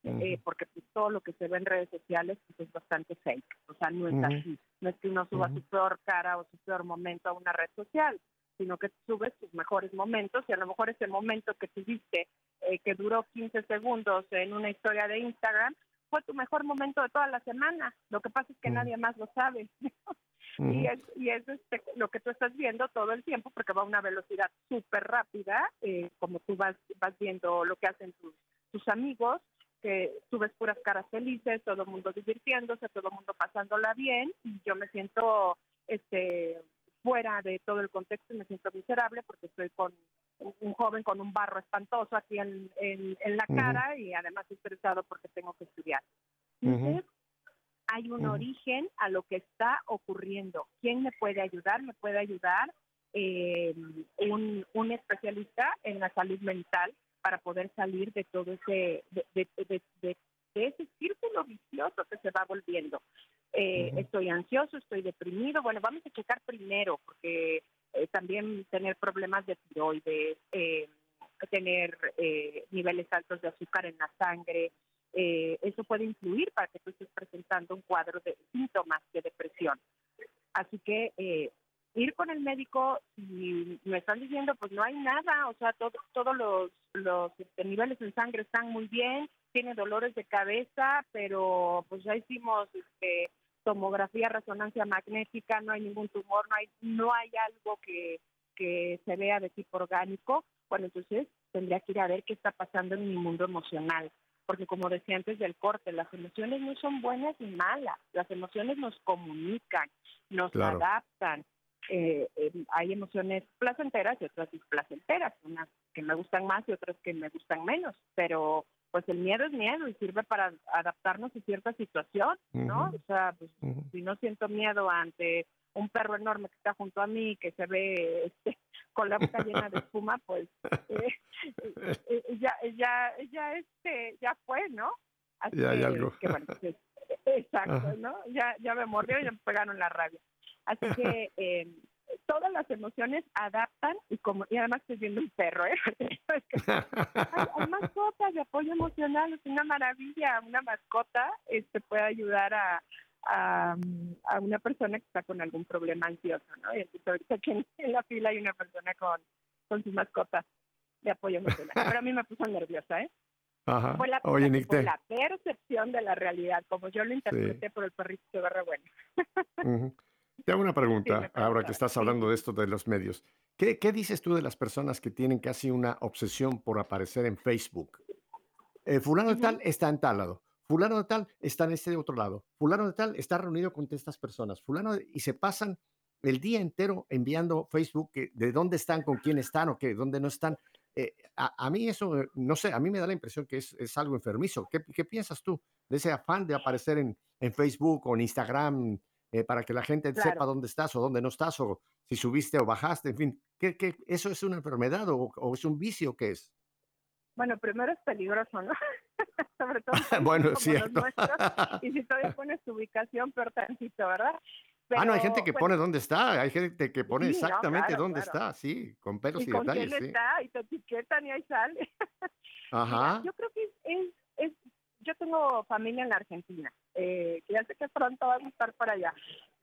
Eh, Ujú. porque pues, todo lo que se ve en redes sociales pues, es bastante fake, o sea, no es Ujú. así, no es que uno suba su peor cara o su peor momento a una red social, sino que subes tus mejores momentos y a lo mejor ese momento que tuviste eh, que duró 15 segundos en una historia de Instagram fue tu mejor momento de toda la semana. Lo que pasa es que Ujú. nadie más lo sabe. Y es, y es este, lo que tú estás viendo todo el tiempo porque va a una velocidad súper rápida, eh, como tú vas, vas viendo lo que hacen tus, tus amigos, que tú ves puras caras felices, todo el mundo divirtiéndose, todo el mundo pasándola bien, y yo me siento este fuera de todo el contexto y me siento miserable porque estoy con un joven con un barro espantoso aquí en, en, en la cara y además estresado porque tengo que estudiar. Entonces, hay un origen a lo que está ocurriendo. ¿Quién me puede ayudar? Me puede ayudar eh, un, un especialista en la salud mental para poder salir de todo ese, de, de- de- de- de ese círculo vicioso que se va volviendo. Eh. Estoy ansioso, estoy deprimido. Bueno, vamos a checar primero, porque eh, también tener problemas de tiroides, eh, tener eh, niveles altos de azúcar en la sangre, eh, eso puede influir para que tú estés presentando un cuadro de síntomas de depresión. Así que eh, ir con el médico, si me están diciendo, pues no hay nada, o sea, todo, todos los, los este, niveles en sangre están muy bien, tiene dolores de cabeza, pero pues ya hicimos este, tomografía, resonancia magnética, no hay ningún tumor, no hay, no hay algo que, que se vea de tipo orgánico, bueno, entonces tendría que ir a ver qué está pasando en mi mundo emocional porque como decía antes del corte, las emociones no son buenas ni malas, las emociones nos comunican, nos Claro. adaptan. Eh, eh, hay emociones placenteras y otras displacenteras, unas que me gustan más y otras que me gustan menos, pero pues el miedo es miedo y sirve para adaptarnos a cierta situación, ¿no? O sea, pues si no siento miedo ante un perro enorme que está junto a mí, que se ve este, con la boca llena de espuma, pues eh, eh, eh, ya, ya, ya, este, ya fue, ¿no? Así Ya hay algo. que bueno, pues, exacto, Ajá. ¿no? Ya, ya me mordió y ya me pegaron la rabia. Así que eh, todas las emociones adaptan y como y además estoy viendo un perro, ¿eh? Es que hay, hay mascotas de apoyo emocional, es una maravilla, una mascota este puede ayudar a, a, a una persona que está con algún problema ansioso, ¿no? Y entonces ahorita aquí en, en la fila hay una persona con, con su mascota de apoyo emocional. Pero a mí me puso nerviosa, ¿eh? Ajá. Fue la, Oye, fue la percepción de la realidad, como yo lo interpreté por el perrito de Barra Buena. Ujú. Te hago una pregunta, ahora que estás hablando de esto de los medios. ¿Qué, qué dices tú de las personas que tienen casi una obsesión por aparecer en Facebook? Eh, fulano de tal está en tal lado. Fulano de tal está en este otro lado. Fulano de tal está reunido con estas personas. Fulano de- y se pasan el día entero enviando Facebook de dónde están, con quién están o que dónde no están. Eh, a, a mí eso, eh, no sé, a mí me da la impresión que es, es algo enfermizo. ¿Qué, qué piensas tú de ese afán de aparecer en, en Facebook o en Instagram eh, para que la gente Claro. sepa dónde estás o dónde no estás o si subiste o bajaste, en fin? ¿Qué, qué- eso es una enfermedad o, o es un vicio? ¿Qué es? Bueno, primero es peligroso, ¿no? Sobre todo bueno, es cierto. nuestros. Y si todavía pones tu ubicación, peor tantito, ¿verdad? ah, no, hay Pero, gente que bueno, pone dónde está, hay gente que pone Sí, no, exactamente claro, dónde claro. está, sí, con pelos y, y con detalles, quién sí. está y te etiquetan y ahí sale. Mira, Ajá. yo creo que es- yo tengo familia en la Argentina. eh, ya sé que pronto vas a estar por allá.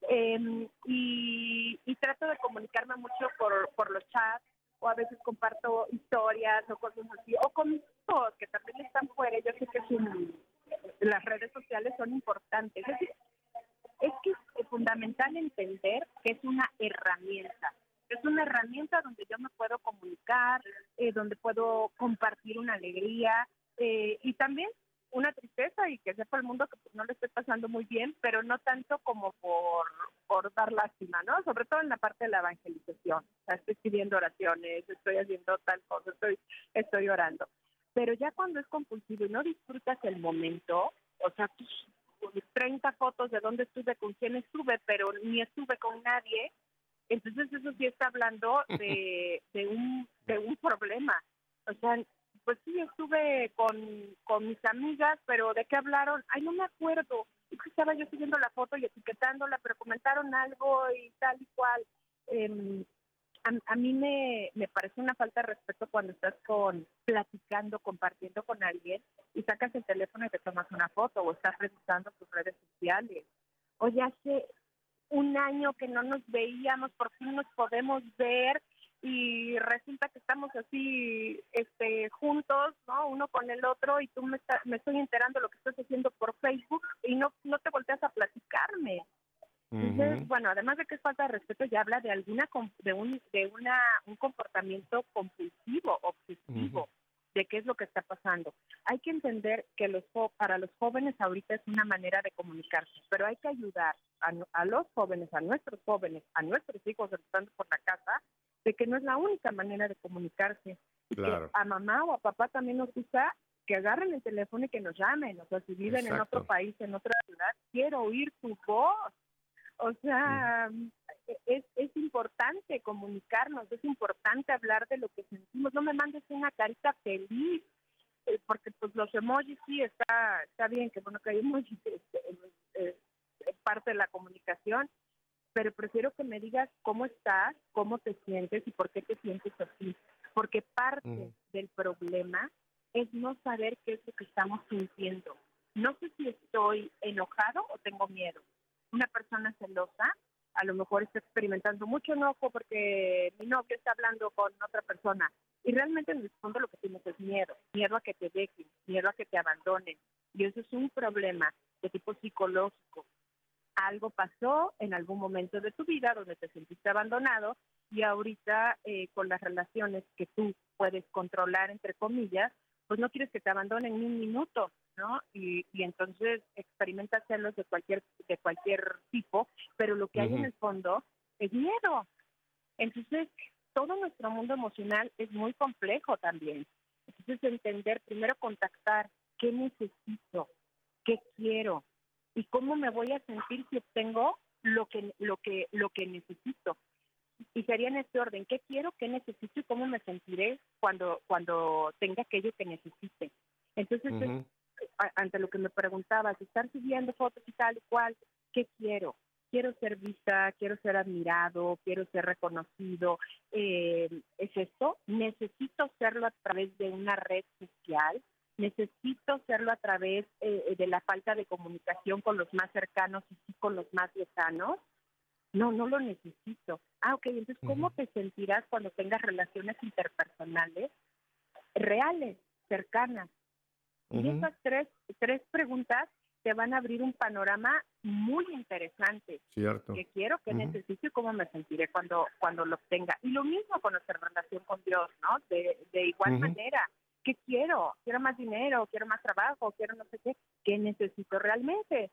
Em, y, y trato de comunicarme mucho por, por los chats, o a veces comparto historias o cosas así, o con mis hijos que también están fuera. Yo sé que su- las redes sociales son importantes. Es, decir, es que es fundamental entender que es una herramienta. Es una herramienta donde yo me puedo comunicar, eh, donde puedo compartir una alegría eh, y también una tristeza y que sepa el mundo que pues, no le estoy pasando muy bien, pero no tanto como por, por dar lástima, ¿no? Sobre todo en la parte de la evangelización. O sea, estoy pidiendo oraciones, estoy haciendo tal cosa, estoy, estoy orando. Pero ya cuando es compulsivo y no disfrutas el momento, o sea, tus 30 fotos de dónde estuve, con quién estuve, pero ni estuve con nadie, entonces eso sí está hablando de, de, un, de un problema. O sea, pues sí, estuve con, con mis amigas, pero ¿de qué hablaron? Ay, no me acuerdo. Es que estaba yo siguiendo la foto y etiquetándola, pero comentaron algo y tal y cual. Em, a, a mí me, me parece una falta de respeto cuando estás con platicando, compartiendo con alguien y sacas el teléfono y te tomas una foto o estás revisando tus redes sociales. Oye, hace un año que no nos veíamos, por fin nos podemos ver y resulta que estamos así este juntos, ¿no? Uno con el otro y tú me, está- me estoy enterando lo que estás haciendo por Facebook y no no te volteas a platicarme. Entonces, bueno, además de que es falta de respeto, ya habla de alguna de un de una un comportamiento compulsivo, obsesivo, de qué es lo que está pasando. Hay que entender que los para los jóvenes ahorita es una manera de comunicarse, pero hay que ayudar a, a los jóvenes, a nuestros jóvenes, a nuestros hijos estando por la casa, de que no es la única manera de comunicarse. Que Claro. a mamá o a papá también nos gusta que agarren el teléfono y que nos llamen. O sea, si viven en otro país, en otra ciudad, quiero oír tu voz. O sea, es, es importante comunicarnos, es importante hablar de lo que sentimos. No me mandes una carita feliz, eh, porque pues los emojis sí está está bien, que bueno que hay emojis, este, es parte de la comunicación, pero prefiero que me digas cómo estás, cómo te sientes y por qué te sientes así. Porque parte Ujú. del problema es no saber qué es lo que estamos sintiendo. No sé si estoy enojado o tengo miedo. Una persona celosa a lo mejor está experimentando mucho enojo porque mi novio está hablando con otra persona. Y realmente en el fondo lo que tienes es miedo, miedo a que te dejen, miedo a que te abandonen. Y eso es un problema de tipo psicológico. Algo pasó en algún momento de tu vida donde te sentiste abandonado y ahorita eh, con las relaciones que tú puedes controlar, entre comillas, pues no quieres que te abandonen ni un minuto, ¿no? Y, y entonces experimentas celos de cualquier, de cualquier tipo, pero lo que hay en el fondo es miedo. Entonces, todo nuestro mundo emocional es muy complejo también. Entonces, entender, primero contactar qué necesito, qué quiero y cómo me voy a sentir si obtengo lo que lo que lo que necesito. Y sería en este orden, qué quiero, qué necesito y cómo me sentiré cuando cuando tenga aquello que necesite. Entonces, es- Ujú. a- ante lo que me preguntabas, estar subiendo fotos y tal y cual, ¿qué quiero? Quiero ser vista, quiero ser admirado, quiero ser reconocido. Eh, ¿Es esto? Necesito hacerlo a través de una red social, necesito hacerlo a través eh, de la falta de comunicación con los más cercanos y sí con los más lejanos. No, no lo necesito. Ah, ok, entonces, ¿cómo Ujú. te sentirás cuando tengas relaciones interpersonales reales, cercanas? Y Ujú. esas tres, tres preguntas te van a abrir un panorama muy interesante. Cierto. ¿Qué quiero, qué Ujú. necesito y cómo me sentiré cuando, cuando lo obtenga? Y lo mismo con nuestra relación con Dios, ¿no? De, de igual manera. ¿Qué quiero? ¿Quiero más dinero? ¿Quiero más trabajo? ¿Quiero no sé qué? ¿Qué necesito realmente?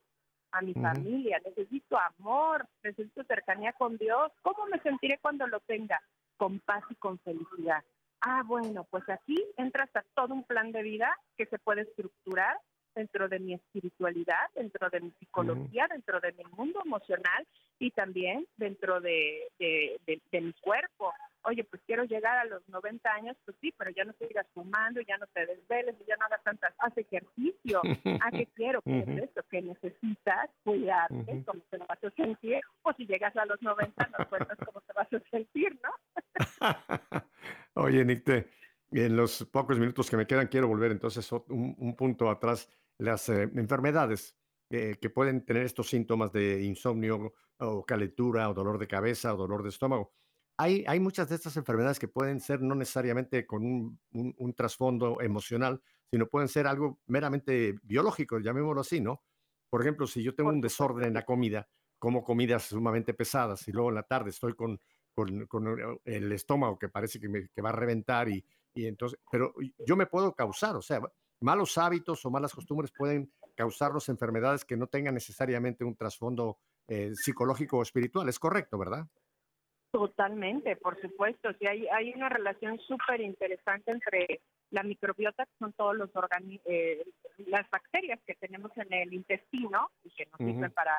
A mi familia. Necesito amor. Necesito cercanía con Dios. ¿Cómo me sentiré cuando lo tenga? Con paz y con felicidad. Ah, bueno, pues aquí entra hasta todo un plan de vida que se puede estructurar dentro de mi espiritualidad, dentro de mi psicología, dentro de mi mundo emocional y también dentro de, de, de- de mi cuerpo. Oye, pues quiero llegar a los 90 años, pues sí, pero ya no sigas fumando, ya no te desveles, ya no hagas tantas, haz ejercicio. ¿A qué quiero? ¿Qué es Ujú. esto? Que necesitas cuidarte, Ujú. cómo te vas a sentir, o si llegas a los 90 nos cuentas cómo te vas a sentir, ¿no? Oye, Nicte, en los pocos minutos que me quedan, quiero volver entonces un, un punto atrás. Las eh, enfermedades eh, que pueden tener estos síntomas de insomnio o calentura o dolor de cabeza o dolor de estómago. Hay, hay muchas de estas enfermedades que pueden ser no necesariamente con un, un- un trasfondo emocional, sino pueden ser algo meramente biológico, llamémoslo así, ¿no? Por ejemplo, si yo tengo un desorden en la comida, como comidas sumamente pesadas y luego en la tarde estoy con, con, con el- estómago que parece que, me, que va a reventar y, y entonces, pero yo me puedo causar, o sea, malos hábitos o malas costumbres pueden causarnos enfermedades que no tengan necesariamente un trasfondo eh, psicológico o espiritual. Es correcto, ¿verdad? Totalmente, por supuesto. Sí, hay, hay una relación súper interesante entre la microbiota, que son todos los organi eh, las bacterias que tenemos en el intestino y que nos sirven Ujú. para,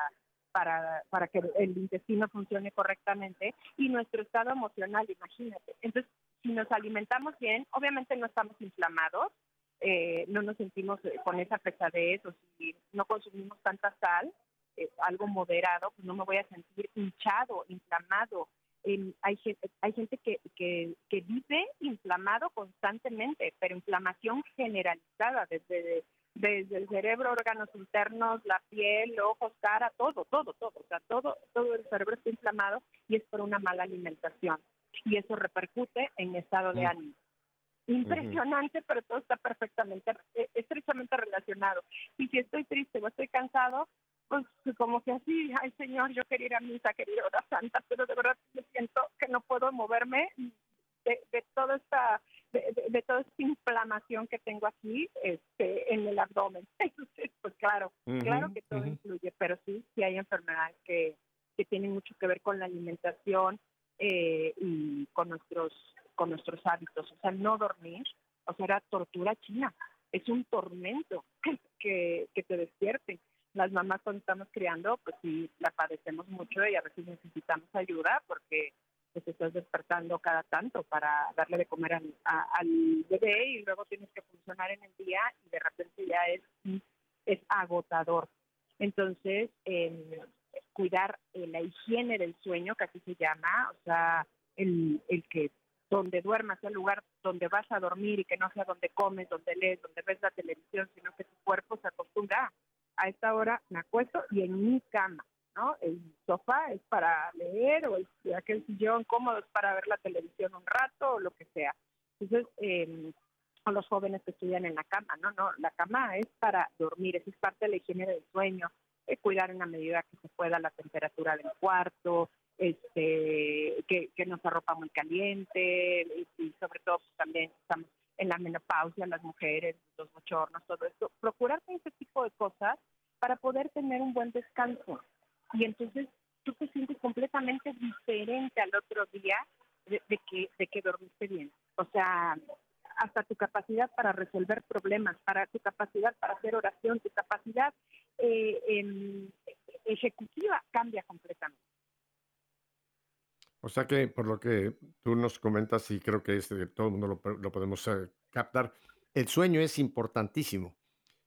para, para que el intestino funcione correctamente, y nuestro estado emocional, imagínate. Entonces, si nos alimentamos bien, obviamente no estamos inflamados, eh, no nos sentimos eh, con esa pesadez, o si no consumimos tanta sal, eh, algo moderado, pues no me voy a sentir hinchado, inflamado. Em, hay, gen- hay gente que, que, que vive inflamado constantemente, pero inflamación generalizada, desde, desde el cerebro, órganos internos, la piel, ojos, cara, todo, todo, todo. O sea, todo, todo el cerebro está inflamado y es por una mala alimentación. Y eso repercute en estado de Mm. ánimo. Impresionante, pero todo está perfectamente, eh, estrechamente relacionado. Y si estoy triste o estoy cansado, pues como que así, ay Señor, yo quería ir a misa, quería ir a hora santa, pero de verdad me siento que no puedo moverme de, de toda esta de, de- de toda esta inflamación que tengo aquí este en el abdomen. Entonces, pues claro, claro que todo influye, pero sí, sí hay enfermedades que, que tienen mucho que ver con la alimentación eh, y con nuestros con nuestros hábitos. O sea, no dormir, o sea, era tortura china. Es un tormento que, que te despierte. Las mamás cuando estamos criando, pues sí, la padecemos mucho y a veces necesitamos ayuda porque pues estás despertando cada tanto para darle de comer al, bebé y luego tienes que funcionar en el día y de repente ya es, es agotador. Entonces, eh, cuidar eh, la higiene del sueño, que así se llama, o sea, el, el que donde duermas sea el lugar donde vas a dormir y que no sea donde comes, donde lees, donde ves la televisión, sino que tu cuerpo se acostumbra a esta hora me acuesto y en mi cama, ¿no? El sofá es para leer o el, aquel sillón cómodo es para ver la televisión un rato o lo que sea. Entonces, eh, los jóvenes que estudian en la cama, no, no, la cama es para dormir, esa es parte de la higiene del sueño, eh, cuidar en la medida que se pueda la temperatura del cuarto, este, que, que no se arropa muy caliente y, y sobre todo pues, también estamos en la menopausia, las mujeres, los bochornos, todo esto, procurar ese tipo de cosas para poder tener un buen descanso. Y entonces tú te sientes completamente diferente al otro día de, de que, de que dormiste bien. O sea, hasta tu capacidad para resolver problemas, para tu capacidad para hacer oración, tu capacidad eh, ejecutiva cambia completamente. O sea que por lo que tú nos comentas y creo que este, todo el mundo lo, lo podemos eh, captar, el sueño es importantísimo.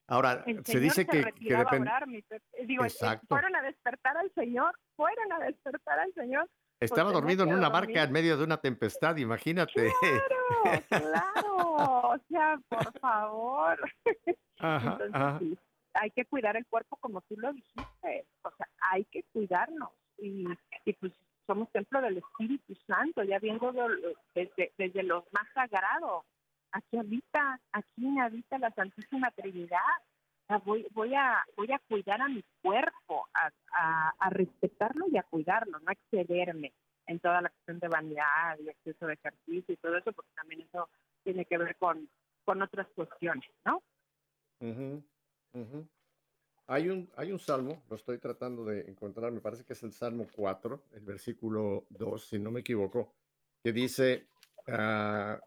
Ahora, El se Señor dice se que, que depende... Pepe. Digo, eh, Exacto. fueron a despertar al Señor, fueron a despertar al Señor. Estaba dormido en una barca en medio de una tempestad, imagínate. Claro, claro, o sea, por favor. Ajá, Entonces, ajá. sí, hay que cuidar el cuerpo como tú lo dijiste, o sea, hay que cuidarnos y, y pues somos templo del Espíritu Santo, ya viéndolo desde, desde lo más sagrado. Aquí habita, aquí habita la Santísima Trinidad. Voy, voy a, voy a cuidar a mi cuerpo, a, a, a respetarlo y a cuidarlo, no excederme en toda la cuestión de vanidad y exceso de ejercicio y todo eso, porque también eso tiene que ver con, con otras cuestiones, ¿no? Ujú, ujú. Hay un, hay un salmo, lo estoy tratando de encontrar, me parece que es el Salmo 4, el versículo 2, si no me equivoco, que dice, ah,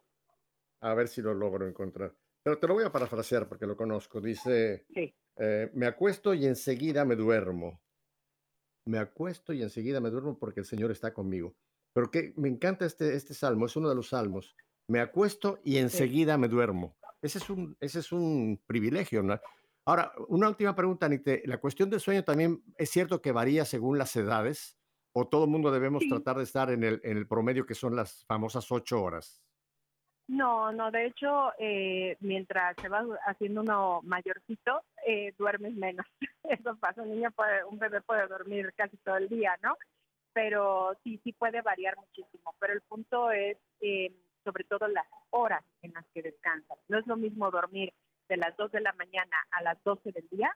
a ver si lo logro encontrar, pero te lo voy a parafrasear porque lo conozco, dice, eh, me acuesto y enseguida me duermo, me acuesto y enseguida me duermo porque el Señor está conmigo. Pero que me encanta este, este salmo, es uno de los salmos, me acuesto y enseguida me duermo. Ese es un, ese es un privilegio, ¿no? Ahora, una última pregunta, Anite. La cuestión del sueño también es cierto que varía según las edades, o todo el mundo debemos Sí. tratar de estar en el, en el promedio que son las famosas ocho horas. No, no, de hecho, eh, mientras se va haciendo uno mayorcito, eh, duermes menos. Eso pasa, un niño puede, un bebé puede dormir casi todo el día, ¿no? Pero sí, sí puede variar muchísimo. Pero el punto es, eh, sobre todo, las horas en las que descansas. No es lo mismo dormir de las 2 de la mañana a las 12 del día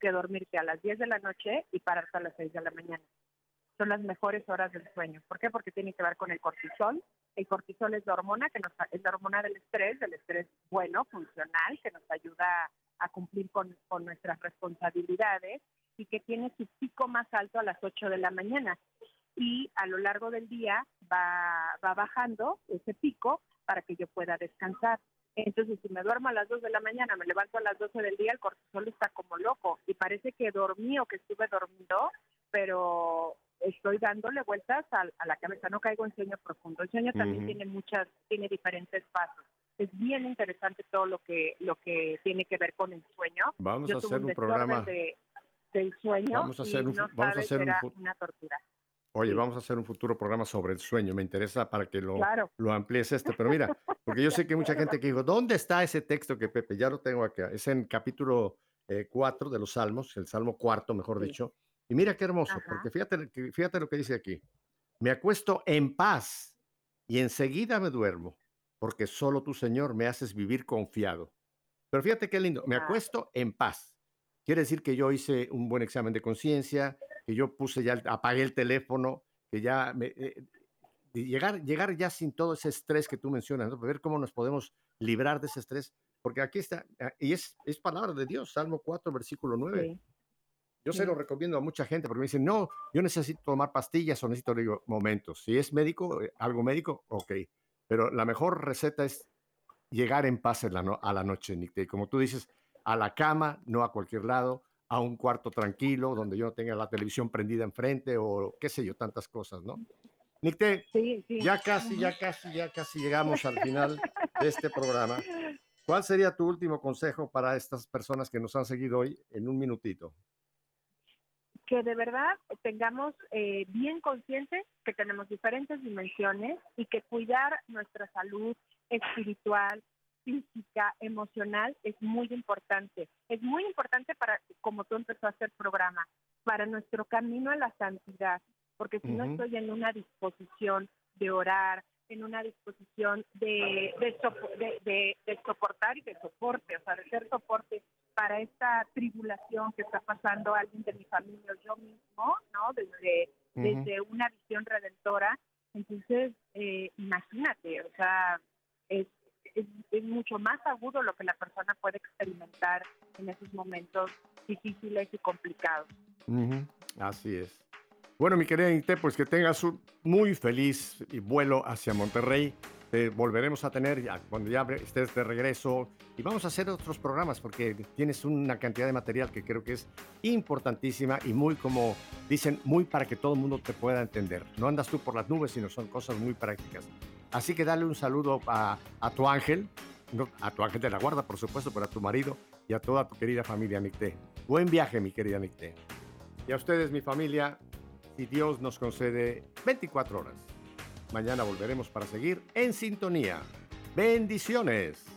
que dormirte a las 10 de la noche y pararte a las 6 de la mañana. Son las mejores horas del sueño. ¿Por qué? Porque tiene que ver con el cortisol. El cortisol es la hormona que nos, es la hormona del estrés, del estrés bueno, funcional, que nos ayuda a cumplir con, con nuestras responsabilidades y que tiene su pico más alto a las 8 de la mañana. Y a lo largo del día va, va bajando ese pico para que yo pueda descansar. Entonces, si me duermo a las 2 de la mañana, me levanto a las 12 del día, el cortisol está como loco y parece que dormí o que estuve dormido, pero estoy dándole vueltas a, a la cabeza, no caigo en sueño profundo. El sueño también tiene muchas, tiene diferentes pasos. Es bien interesante todo lo que lo que tiene que ver con el sueño. Vamos Yo a hacer un programa. de- del sueño Vamos a y hacer un no fu- vamos a hacer un una tortura. Oye, vamos a hacer un futuro programa sobre el sueño. Me interesa para que lo, Claro. lo amplíes este. Pero mira, porque yo sé que hay mucha gente que dijo, ¿dónde está ese texto que Pepe? Ya lo tengo acá. Es en capítulo 4 de los Salmos, el Salmo cuarto, mejor Sí. dicho. Y mira qué hermoso, Ajá. porque fíjate, fíjate lo que dice aquí. Me acuesto en paz y enseguida me duermo, porque solo tú, Señor, me haces vivir confiado. Pero fíjate qué lindo, me acuesto en paz. Quiere decir que yo hice un buen examen de conciencia, que yo puse ya, apagué el teléfono, que ya me, eh, llegar, llegar ya sin todo ese estrés que tú mencionas, ¿no? ver cómo nos podemos librar de ese estrés, porque aquí está, ah, y es, es palabra de Dios, Salmo 4, versículo 9. Sí. Yo se Sí. lo recomiendo a mucha gente porque me dicen, no, yo necesito tomar pastillas o necesito, digo, momentos. Si es médico, eh, algo médico, ok. Pero la mejor receta es llegar en paz en la no- a la noche, Nick. Y como tú dices, a la cama, no a cualquier lado, a un cuarto tranquilo, donde yo no tenga la televisión prendida enfrente o qué sé yo, tantas cosas, ¿no? Nicte, Sí, sí. ya casi, ya casi, ya casi llegamos al final de este programa. ¿Cuál sería tu último consejo para estas personas que nos han seguido hoy en un minutito? que de verdad tengamos eh, bien conscientes que tenemos diferentes dimensiones y que cuidar nuestra salud espiritual, física, emocional es muy importante. Es muy importante para, como tú empezaste el programa, para nuestro camino a la santidad, porque si no Ujú. estoy en una disposición de orar, en una disposición de, de, de- de- de soportar y de soporte, o sea, de ser soporte para esta tribulación que está pasando alguien de mi familia o yo mismo, ¿no? Desde, Ujú. desde una visión redentora. Entonces, eh, imagínate, o sea, es, es, es mucho más agudo lo que la persona puede experimentar en esos momentos difíciles y complicados. Ujú, Así es. Bueno, mi querida Inte, pues que tengas un muy feliz vuelo hacia Monterrey. Te volveremos a tener ya cuando ya estés de regreso y vamos a hacer otros programas porque tienes una cantidad de material que creo que es importantísima y muy, como dicen, muy para que todo el mundo te pueda entender. No andas tú por las nubes, sino son cosas muy prácticas. Así que dale un saludo a, tu ángel, a tu ángel de la guarda, por supuesto, pero a tu marido y a toda tu querida familia Nicté. Buen viaje, mi querida Nicté. Y a ustedes, mi familia, si Dios nos concede 24 horas. Mañana volveremos para seguir en sintonía. Bendiciones.